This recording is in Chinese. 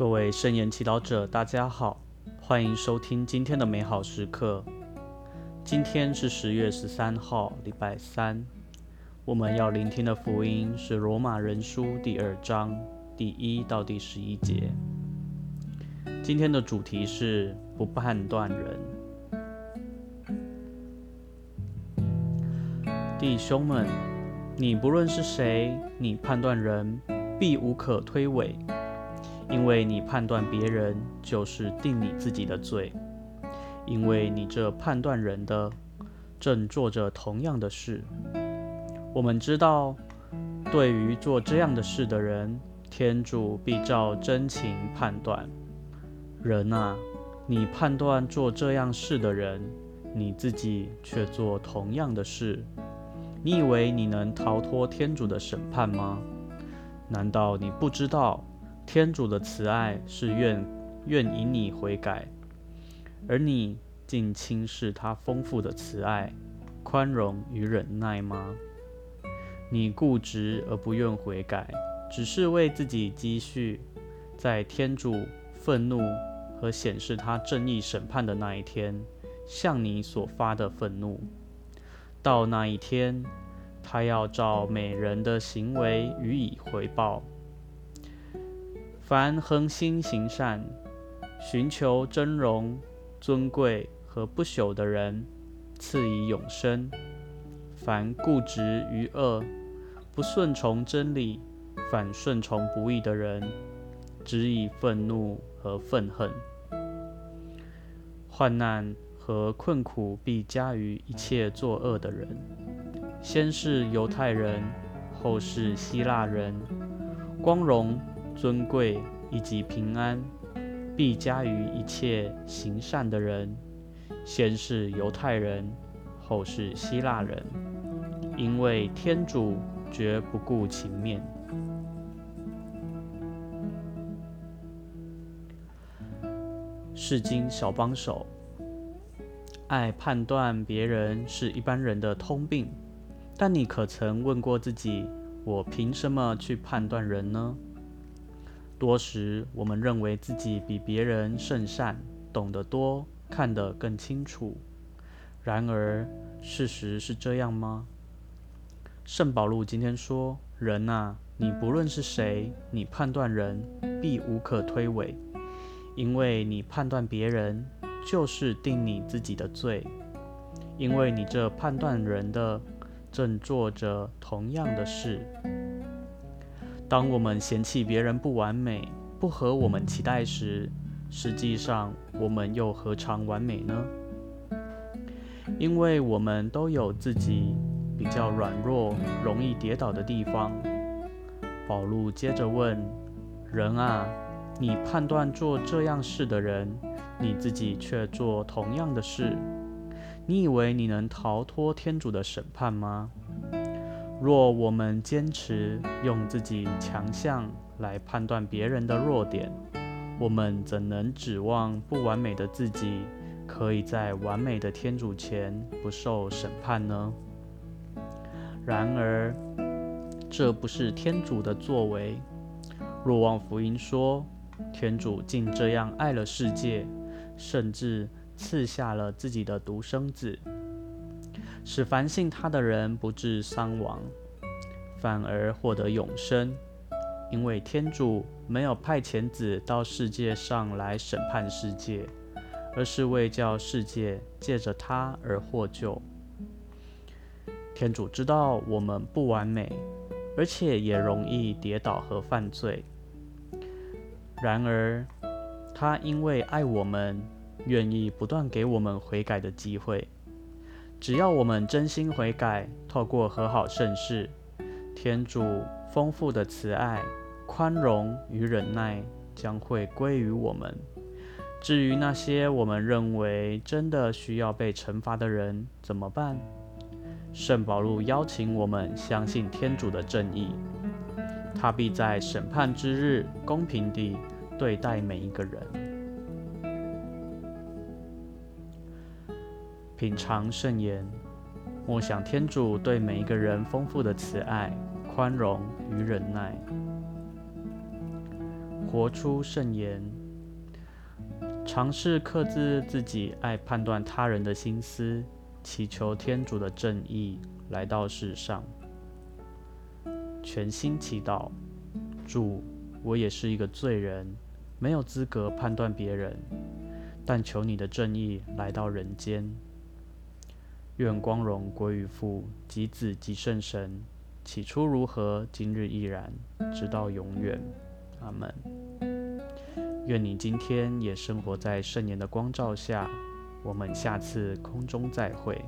各位圣言祈祷者，大家好，欢迎收听今天的美好时刻。今天是十月十三号，礼拜三。我们要聆听的福音是罗马人书第二章第一到第十一节。今天的主题是不判断人。弟兄们，你不论是谁，你判断人，必无可推诿。因为你判断别人，就是定你自己的罪；因为你这判断人的，正做着同样的事。我们知道，对于做这样的事的人，天主必照真情判断。人啊，你判断做这样事的人，你自己却做同样的事，你以为你能逃脱天主的审判吗？难道你不知道？天主的慈爱是愿愿引你悔改，而你竟轻视他丰富的慈爱、宽容与忍耐吗？你固执而不愿悔改，只是为自己积蓄，在天主愤怒和显示他正义审判的那一天，向你所发的愤怒。到那一天，他要照每人的行为予以回报。凡恒心行善、寻求真容、尊贵和不朽的人，赐以永生；凡固执于恶、不顺从真理、反顺从不义的人，只以愤怒和愤恨。患难和困苦必加于一切作恶的人，先是犹太人，后是希腊人，光荣。尊贵以及平安，必加于一切行善的人，先是犹太人，后是希腊人，因为天主绝不顾情面。世经小帮手，爱判断别人是一般人的通病，但你可曾问过自己：我凭什么去判断人呢？多时，我们认为自己比别人甚善，懂得多，看得更清楚。然而，事实是这样吗？圣保禄今天说：“人啊，你不论是谁，你判断人，必无可推诿，因为你判断别人，就是定你自己的罪，因为你这判断人的，正做着同样的事。”当我们嫌弃别人不完美、不合我们期待时，实际上我们又何尝完美呢？因为我们都有自己比较软弱、容易跌倒的地方。宝路接着问：“人啊，你判断做这样事的人，你自己却做同样的事，你以为你能逃脱天主的审判吗？”若我们坚持用自己强项来判断别人的弱点，我们怎能指望不完美的自己可以在完美的天主前不受审判呢？然而，这不是天主的作为。若望福音说，天主竟这样爱了世界，甚至赐下了自己的独生子。使凡信他的人不致伤亡，反而获得永生，因为天主没有派遣子到世界上来审判世界，而是为叫世界借着他而获救。天主知道我们不完美，而且也容易跌倒和犯罪。然而，他因为爱我们，愿意不断给我们悔改的机会。只要我们真心悔改，透过和好盛世，天主丰富的慈爱、宽容与忍耐将会归于我们。至于那些我们认为真的需要被惩罚的人，怎么办？圣保禄邀请我们相信天主的正义，他必在审判之日公平地对待每一个人。品尝圣言，默想天主对每一个人丰富的慈爱、宽容与忍耐。活出圣言。尝试克制自己爱判断他人的心思，祈求天主的正义来到世上。全心祈祷，主，我也是一个罪人，没有资格判断别人，但求你的正义来到人间。愿光荣归于父及子及圣神，起初如何，今日亦然，直到永远。阿门。愿你今天也生活在圣言的光照下。我们下次空中再会。